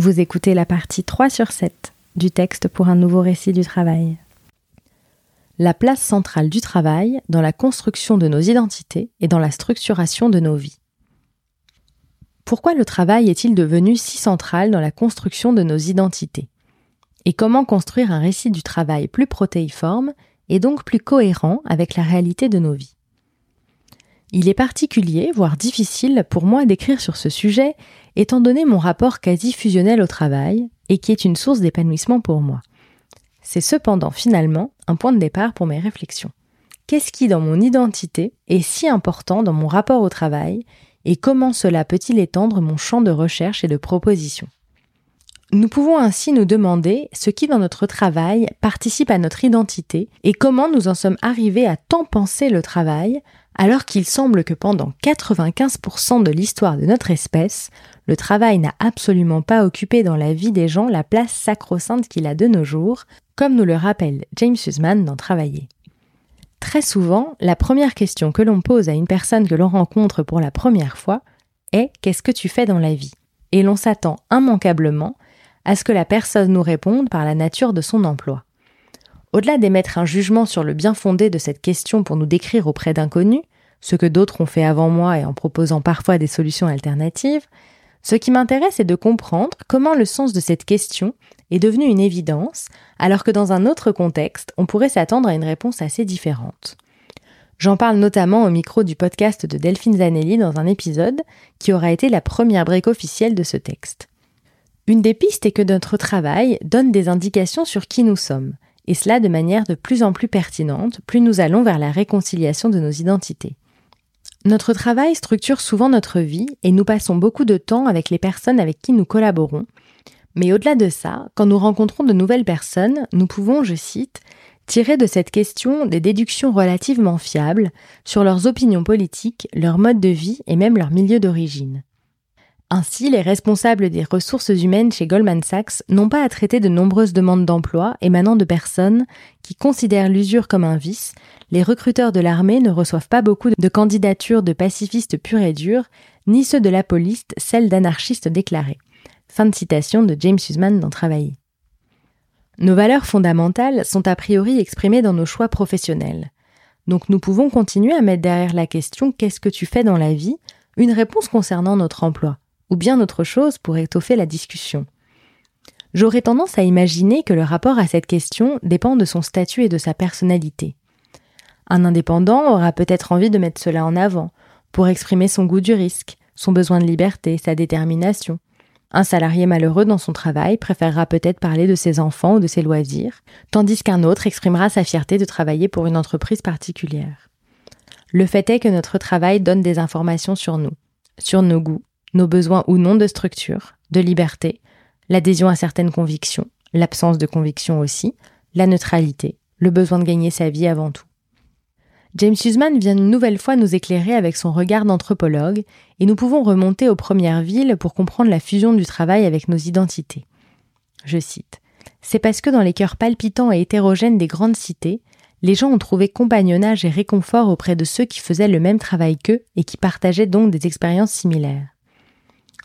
Vous écoutez la partie 3 sur 7 du texte pour un nouveau récit du travail. La place centrale du travail dans la construction de nos identités et dans la structuration de nos vies. Pourquoi le travail est-il devenu si central dans la construction de nos identités? Et comment construire un récit du travail plus protéiforme et donc plus cohérent avec la réalité de nos vies? Il est particulier, voire difficile pour moi d'écrire sur ce sujet, étant donné mon rapport quasi fusionnel au travail, et qui est une source d'épanouissement pour moi. C'est cependant finalement un point de départ pour mes réflexions. Qu'est-ce qui dans mon identité est si important dans mon rapport au travail, et comment cela peut-il étendre mon champ de recherche et de proposition? Nous pouvons ainsi nous demander ce qui dans notre travail participe à notre identité et comment nous en sommes arrivés à tant penser le travail alors qu'il semble que pendant 95% de l'histoire de notre espèce, le travail n'a absolument pas occupé dans la vie des gens la place sacro-sainte qu'il a de nos jours, comme nous le rappelle James Huseman dans Travailler. Très souvent, la première question que l'on pose à une personne que l'on rencontre pour la première fois est Qu'est-ce que tu fais dans la vie? Et l'on s'attend immanquablement à ce que la personne nous réponde par la nature de son emploi. Au-delà d'émettre un jugement sur le bien fondé de cette question pour nous décrire auprès d'inconnus, ce que d'autres ont fait avant moi et en proposant parfois des solutions alternatives, ce qui m'intéresse est de comprendre comment le sens de cette question est devenu une évidence, alors que dans un autre contexte, on pourrait s'attendre à une réponse assez différente. J'en parle notamment au micro du podcast de Delphine Zanelli dans un épisode qui aura été la première brique officielle de ce texte. Une des pistes est que notre travail donne des indications sur qui nous sommes, et cela de manière de plus en plus pertinente, plus nous allons vers la réconciliation de nos identités. Notre travail structure souvent notre vie et nous passons beaucoup de temps avec les personnes avec qui nous collaborons. Mais au-delà de ça, quand nous rencontrons de nouvelles personnes, nous pouvons, je cite, tirer de cette question des déductions relativement fiables sur leurs opinions politiques, leur mode de vie et même leur milieu d'origine. Ainsi, les responsables des ressources humaines chez Goldman Sachs n'ont pas à traiter de nombreuses demandes d'emploi émanant de personnes qui considèrent l'usure comme un vice, les recruteurs de l'armée ne reçoivent pas beaucoup de candidatures de pacifistes purs et durs, ni ceux de la police, celles d'anarchistes déclarés. Fin de citation de James Huseman dans Travailler. Nos valeurs fondamentales sont a priori exprimées dans nos choix professionnels. Donc nous pouvons continuer à mettre derrière la question Qu'est-ce que tu fais dans la vie? Une réponse concernant notre emploi ou bien autre chose pour étoffer la discussion. J'aurais tendance à imaginer que le rapport à cette question dépend de son statut et de sa personnalité. Un indépendant aura peut-être envie de mettre cela en avant, pour exprimer son goût du risque, son besoin de liberté, sa détermination. Un salarié malheureux dans son travail préférera peut-être parler de ses enfants ou de ses loisirs, tandis qu'un autre exprimera sa fierté de travailler pour une entreprise particulière. Le fait est que notre travail donne des informations sur nous, sur nos goûts, nos besoins ou non de structure, de liberté, l'adhésion à certaines convictions, l'absence de convictions aussi, la neutralité, le besoin de gagner sa vie avant tout. James Huseman vient une nouvelle fois nous éclairer avec son regard d'anthropologue, et nous pouvons remonter aux premières villes pour comprendre la fusion du travail avec nos identités. Je cite C'est parce que dans les cœurs palpitants et hétérogènes des grandes cités, les gens ont trouvé compagnonnage et réconfort auprès de ceux qui faisaient le même travail qu'eux et qui partageaient donc des expériences similaires.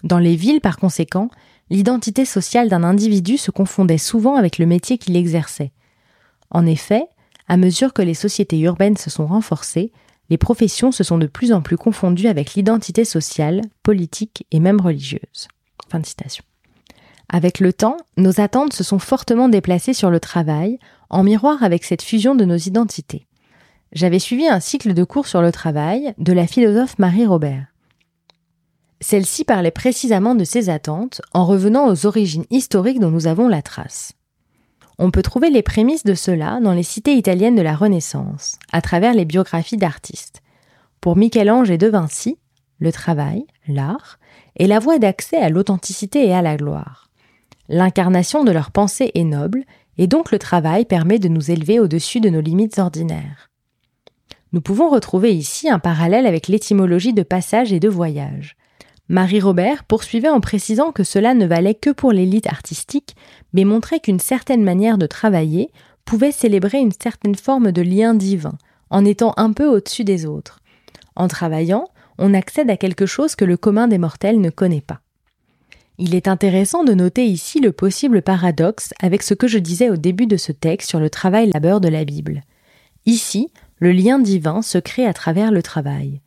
Dans les villes, par conséquent, l'identité sociale d'un individu se confondait souvent avec le métier qu'il exerçait. En effet, à mesure que les sociétés urbaines se sont renforcées, les professions se sont de plus en plus confondues avec l'identité sociale, politique et même religieuse. Fin de citation. Avec le temps, nos attentes se sont fortement déplacées sur le travail, en miroir avec cette fusion de nos identités. J'avais suivi un cycle de cours sur le travail de la philosophe Marie Robert. Celle-ci parlait précisément de ses attentes en revenant aux origines historiques dont nous avons la trace. On peut trouver les prémices de cela dans les cités italiennes de la Renaissance, à travers les biographies d'artistes. Pour Michel-Ange et De Vinci, le travail, l'art, est la voie d'accès à l'authenticité et à la gloire. L'incarnation de leur pensée est noble, et donc le travail permet de nous élever au-dessus de nos limites ordinaires. Nous pouvons retrouver ici un parallèle avec l'étymologie de passage et de voyage. Marie-Robert poursuivait en précisant que cela ne valait que pour l'élite artistique, mais montrait qu'une certaine manière de travailler pouvait célébrer une certaine forme de lien divin, en étant un peu au-dessus des autres. En travaillant, on accède à quelque chose que le commun des mortels ne connaît pas. Il est intéressant de noter ici le possible paradoxe avec ce que je disais au début de ce texte sur le travail-labeur de la Bible. Ici, le lien divin se crée à travers le travail.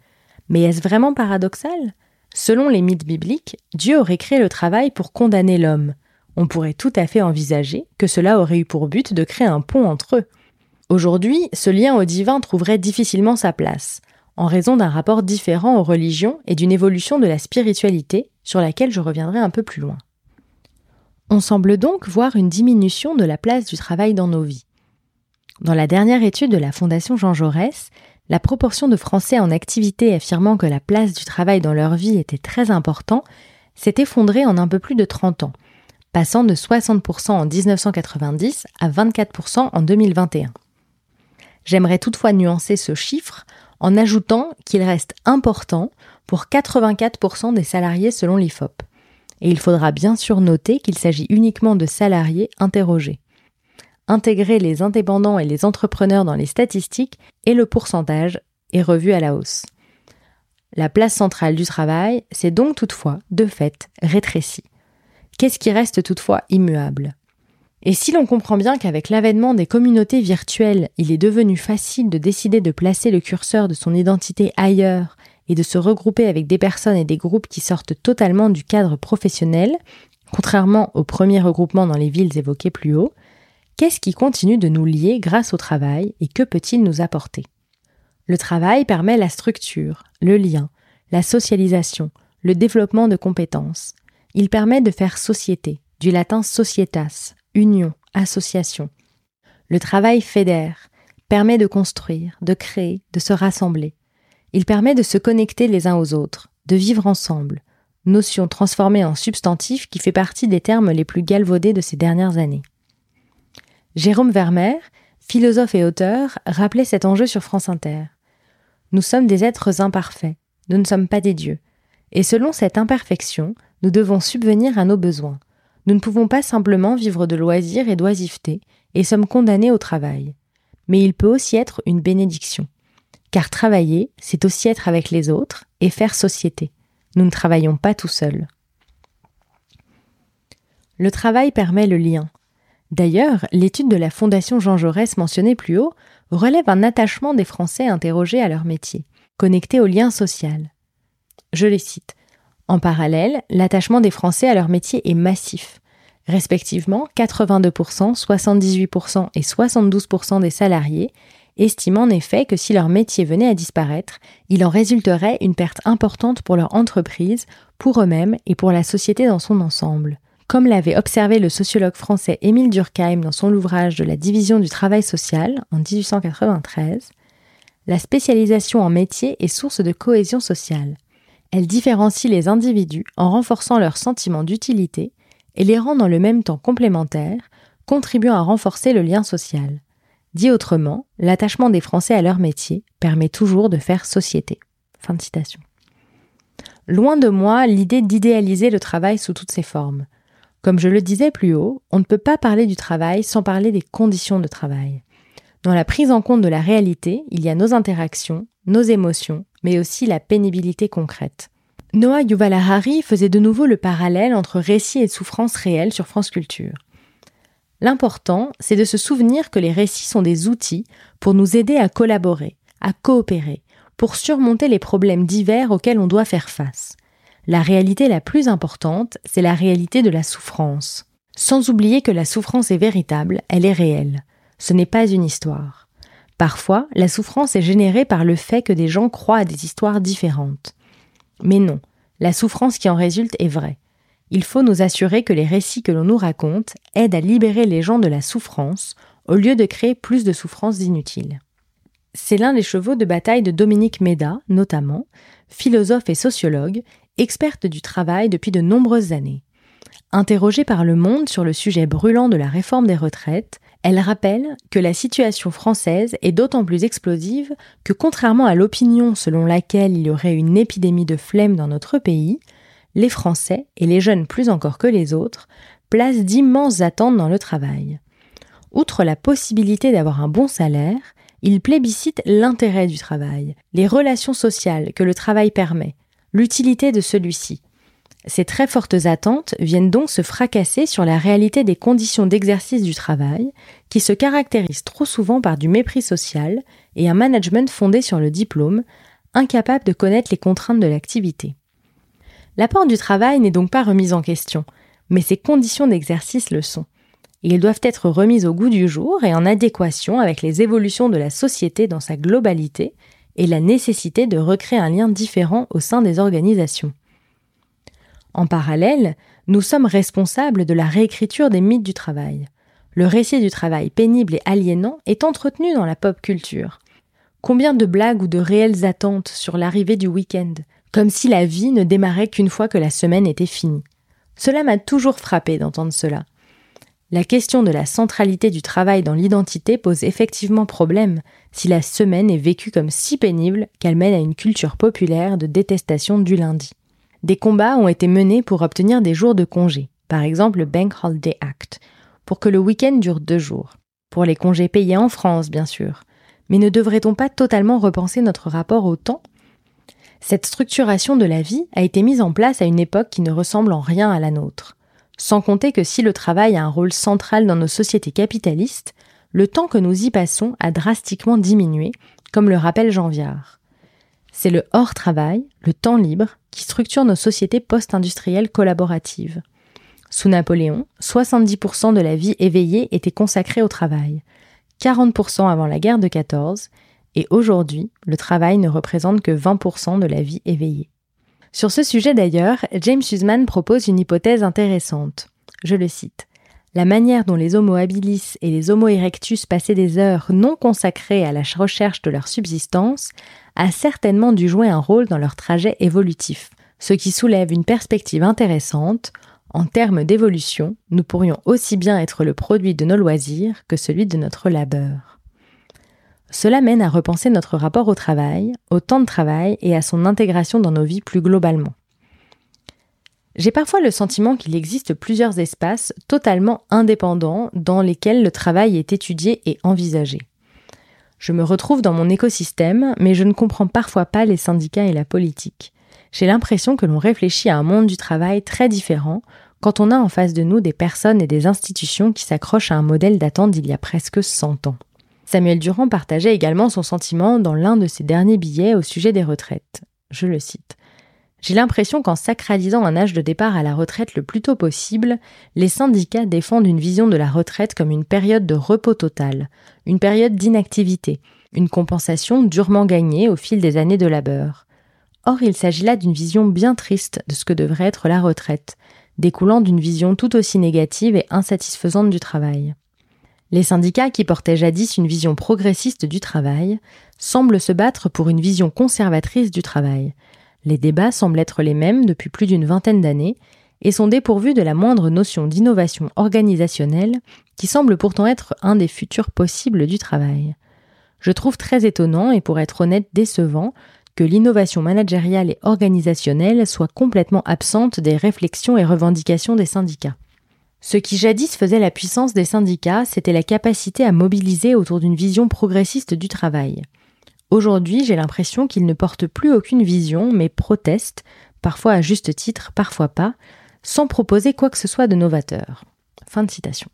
Mais est-ce vraiment paradoxal? Selon les mythes bibliques, Dieu aurait créé le travail pour condamner l'homme. On pourrait tout à fait envisager que cela aurait eu pour but de créer un pont entre eux. Aujourd'hui, ce lien au divin trouverait difficilement sa place, en raison d'un rapport différent aux religions et d'une évolution de la spiritualité sur laquelle je reviendrai un peu plus loin. On semble donc voir une diminution de la place du travail dans nos vies. Dans la dernière étude de la Fondation Jean Jaurès, la proportion de Français en activité affirmant que la place du travail dans leur vie était très importante s'est effondrée en un peu plus de 30 ans, passant de 60% en 1990 à 24% en 2021. J'aimerais toutefois nuancer ce chiffre en ajoutant qu'il reste important pour 84% des salariés selon l'IFOP. Et il faudra bien sûr noter qu'il s'agit uniquement de salariés interrogés. Intégrer les indépendants et les entrepreneurs dans les statistiques et le pourcentage est revu à la hausse. La place centrale du travail s'est donc toutefois, de fait, rétrécie. Qu'est-ce qui reste toutefois immuable? Et si l'on comprend bien qu'avec l'avènement des communautés virtuelles, il est devenu facile de décider de placer le curseur de son identité ailleurs et de se regrouper avec des personnes et des groupes qui sortent totalement du cadre professionnel, contrairement au premier regroupement dans les villes évoquées plus haut, qu'est-ce qui continue de nous lier grâce au travail et que peut-il nous apporter? Le travail permet la structure, le lien, la socialisation, le développement de compétences. Il permet de faire société, du latin societas, union, association. Le travail fédère, permet de construire, de créer, de se rassembler. Il permet de se connecter les uns aux autres, de vivre ensemble, notion transformée en substantif qui fait partie des termes les plus galvaudés de ces dernières années. Jérôme Vermeer, philosophe et auteur, rappelait cet enjeu sur France Inter. Nous sommes des êtres imparfaits, nous ne sommes pas des dieux, et selon cette imperfection, nous devons subvenir à nos besoins. Nous ne pouvons pas simplement vivre de loisirs et d'oisiveté, et sommes condamnés au travail. Mais il peut aussi être une bénédiction. Car travailler, c'est aussi être avec les autres et faire société. Nous ne travaillons pas tout seuls. Le travail permet le lien. D'ailleurs, l'étude de la Fondation Jean Jaurès mentionnée plus haut relève un attachement des Français interrogés à leur métier, connecté au lien social. Je les cite. En parallèle, l'attachement des Français à leur métier est massif. Respectivement, 82%, 78% et 72% des salariés estiment en effet que si leur métier venait à disparaître, il en résulterait une perte importante pour leur entreprise, pour eux-mêmes et pour la société dans son ensemble. Comme l'avait observé le sociologue français Émile Durkheim dans son ouvrage de la division du travail social en 1893, la spécialisation en métier est source de cohésion sociale. Elle différencie les individus en renforçant leur sentiment d'utilité et les rend dans le même temps complémentaires, contribuant à renforcer le lien social. Dit autrement, l'attachement des Français à leur métier permet toujours de faire société. Loin de moi l'idée d'idéaliser le travail sous toutes ses formes. Comme je le disais plus haut, on ne peut pas parler du travail sans parler des conditions de travail. Dans la prise en compte de la réalité, il y a nos interactions, nos émotions, mais aussi la pénibilité concrète. Noah Yuval Harari faisait de nouveau le parallèle entre récit et souffrance réelle sur France Culture. L'important, c'est de se souvenir que les récits sont des outils pour nous aider à collaborer, à coopérer, pour surmonter les problèmes divers auxquels on doit faire face. La réalité la plus importante, c'est la réalité de la souffrance. Sans oublier que la souffrance est véritable, elle est réelle. Ce n'est pas une histoire. Parfois, la souffrance est générée par le fait que des gens croient à des histoires différentes. Mais non, la souffrance qui en résulte est vraie il faut nous assurer que les récits que l'on nous raconte aident à libérer les gens de la souffrance au lieu de créer plus de souffrances inutiles. C'est l'un des chevaux de bataille de Dominique Méda, notamment, philosophe et sociologue, experte du travail depuis de nombreuses années. Interrogée par Le Monde sur le sujet brûlant de la réforme des retraites, elle rappelle que la situation française est d'autant plus explosive que contrairement à l'opinion selon laquelle il y aurait une épidémie de flemme dans notre pays, les Français, et les jeunes plus encore que les autres, placent d'immenses attentes dans le travail. Outre la possibilité d'avoir un bon salaire, ils plébiscitent l'intérêt du travail, les relations sociales que le travail permet, l'utilité de celui-ci. Ces très fortes attentes viennent donc se fracasser sur la réalité des conditions d'exercice du travail, qui se caractérisent trop souvent par du mépris social et un management fondé sur le diplôme, incapable de connaître les contraintes de l'activité. L'apport du travail n'est donc pas remis en question, mais ses conditions d'exercice le sont. ils doivent être remis au goût du jour et en adéquation avec les évolutions de la société dans sa globalité et la nécessité de recréer un lien différent au sein des organisations. En parallèle, nous sommes responsables de la réécriture des mythes du travail. Le récit du travail pénible et aliénant est entretenu dans la pop culture. Combien de blagues ou de réelles attentes sur l'arrivée du week-end, comme si la vie ne démarrait qu'une fois que la semaine était finie. Cela m'a toujours frappé d'entendre cela. La question de la centralité du travail dans l'identité pose effectivement problème si la semaine est vécue comme si pénible qu'elle mène à une culture populaire de détestation du lundi. Des combats ont été menés pour obtenir des jours de congé, par exemple le Bank Holiday Act, pour que le week-end dure deux jours. Pour les congés payés en France, bien sûr. Mais ne devrait-on pas totalement repenser notre rapport au temps? Cette structuration de la vie a été mise en place à une époque qui ne ressemble en rien à la nôtre. Sans compter que si le travail a un rôle central dans nos sociétés capitalistes, le temps que nous y passons a drastiquement diminué, comme le rappelle Jean Viard. C'est le hors-travail, le temps libre, qui structure nos sociétés post-industrielles collaboratives. Sous Napoléon, 70% de la vie éveillée était consacrée au travail, 40% avant la guerre de 14, et aujourd'hui, le travail ne représente que 20% de la vie éveillée. Sur ce sujet d'ailleurs, James Huseman propose une hypothèse intéressante. Je le cite. La manière dont les Homo habilis et les Homo erectus passaient des heures non consacrées à la recherche de leur subsistance a certainement dû jouer un rôle dans leur trajet évolutif, ce qui soulève une perspective intéressante. En termes d'évolution, nous pourrions aussi bien être le produit de nos loisirs que celui de notre labeur. Cela mène à repenser notre rapport au travail, au temps de travail et à son intégration dans nos vies plus globalement. J'ai parfois le sentiment qu'il existe plusieurs espaces totalement indépendants dans lesquels le travail est étudié et envisagé. Je me retrouve dans mon écosystème, mais je ne comprends parfois pas les syndicats et la politique. J'ai l'impression que l'on réfléchit à un monde du travail très différent quand on a en face de nous des personnes et des institutions qui s'accrochent à un modèle datant d'il y a presque 100 ans. Samuel Durand partageait également son sentiment dans l'un de ses derniers billets au sujet des retraites. Je le cite. J'ai l'impression qu'en sacralisant un âge de départ à la retraite le plus tôt possible, les syndicats défendent une vision de la retraite comme une période de repos total, une période d'inactivité, une compensation durement gagnée au fil des années de labeur. Or, il s'agit là d'une vision bien triste de ce que devrait être la retraite, découlant d'une vision tout aussi négative et insatisfaisante du travail. Les syndicats qui portaient jadis une vision progressiste du travail semblent se battre pour une vision conservatrice du travail, les débats semblent être les mêmes depuis plus d'une vingtaine d'années et sont dépourvus de la moindre notion d'innovation organisationnelle qui semble pourtant être un des futurs possibles du travail. Je trouve très étonnant et pour être honnête décevant que l'innovation managériale et organisationnelle soit complètement absente des réflexions et revendications des syndicats. Ce qui jadis faisait la puissance des syndicats, c'était la capacité à mobiliser autour d'une vision progressiste du travail. Aujourd'hui, j'ai l'impression qu'ils ne portent plus aucune vision, mais protestent, parfois à juste titre, parfois pas, sans proposer quoi que ce soit de novateur. Fin de citation.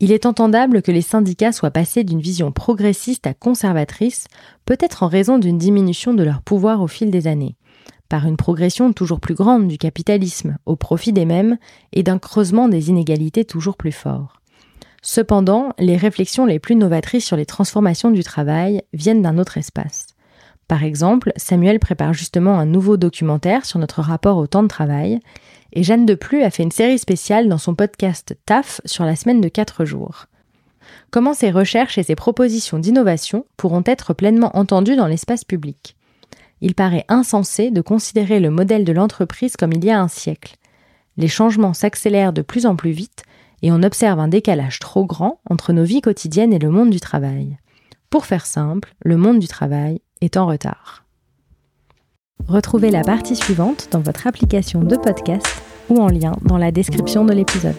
Il est entendable que les syndicats soient passés d'une vision progressiste à conservatrice, peut-être en raison d'une diminution de leur pouvoir au fil des années, par une progression toujours plus grande du capitalisme au profit des mêmes et d'un creusement des inégalités toujours plus fort. Cependant, les réflexions les plus novatrices sur les transformations du travail viennent d'un autre espace. Par exemple, Samuel prépare justement un nouveau documentaire sur notre rapport au temps de travail, et Jeanne Deplu a fait une série spéciale dans son podcast TAF sur la semaine de 4 jours. Comment ces recherches et ces propositions d'innovation pourront être pleinement entendues dans l'espace public? Il paraît insensé de considérer le modèle de l'entreprise comme il y a un siècle. Les changements s'accélèrent de plus en plus vite et on observe un décalage trop grand entre nos vies quotidiennes et le monde du travail. Pour faire simple, le monde du travail est en retard. Retrouvez la partie suivante dans votre application de podcast ou en lien dans la description de l'épisode.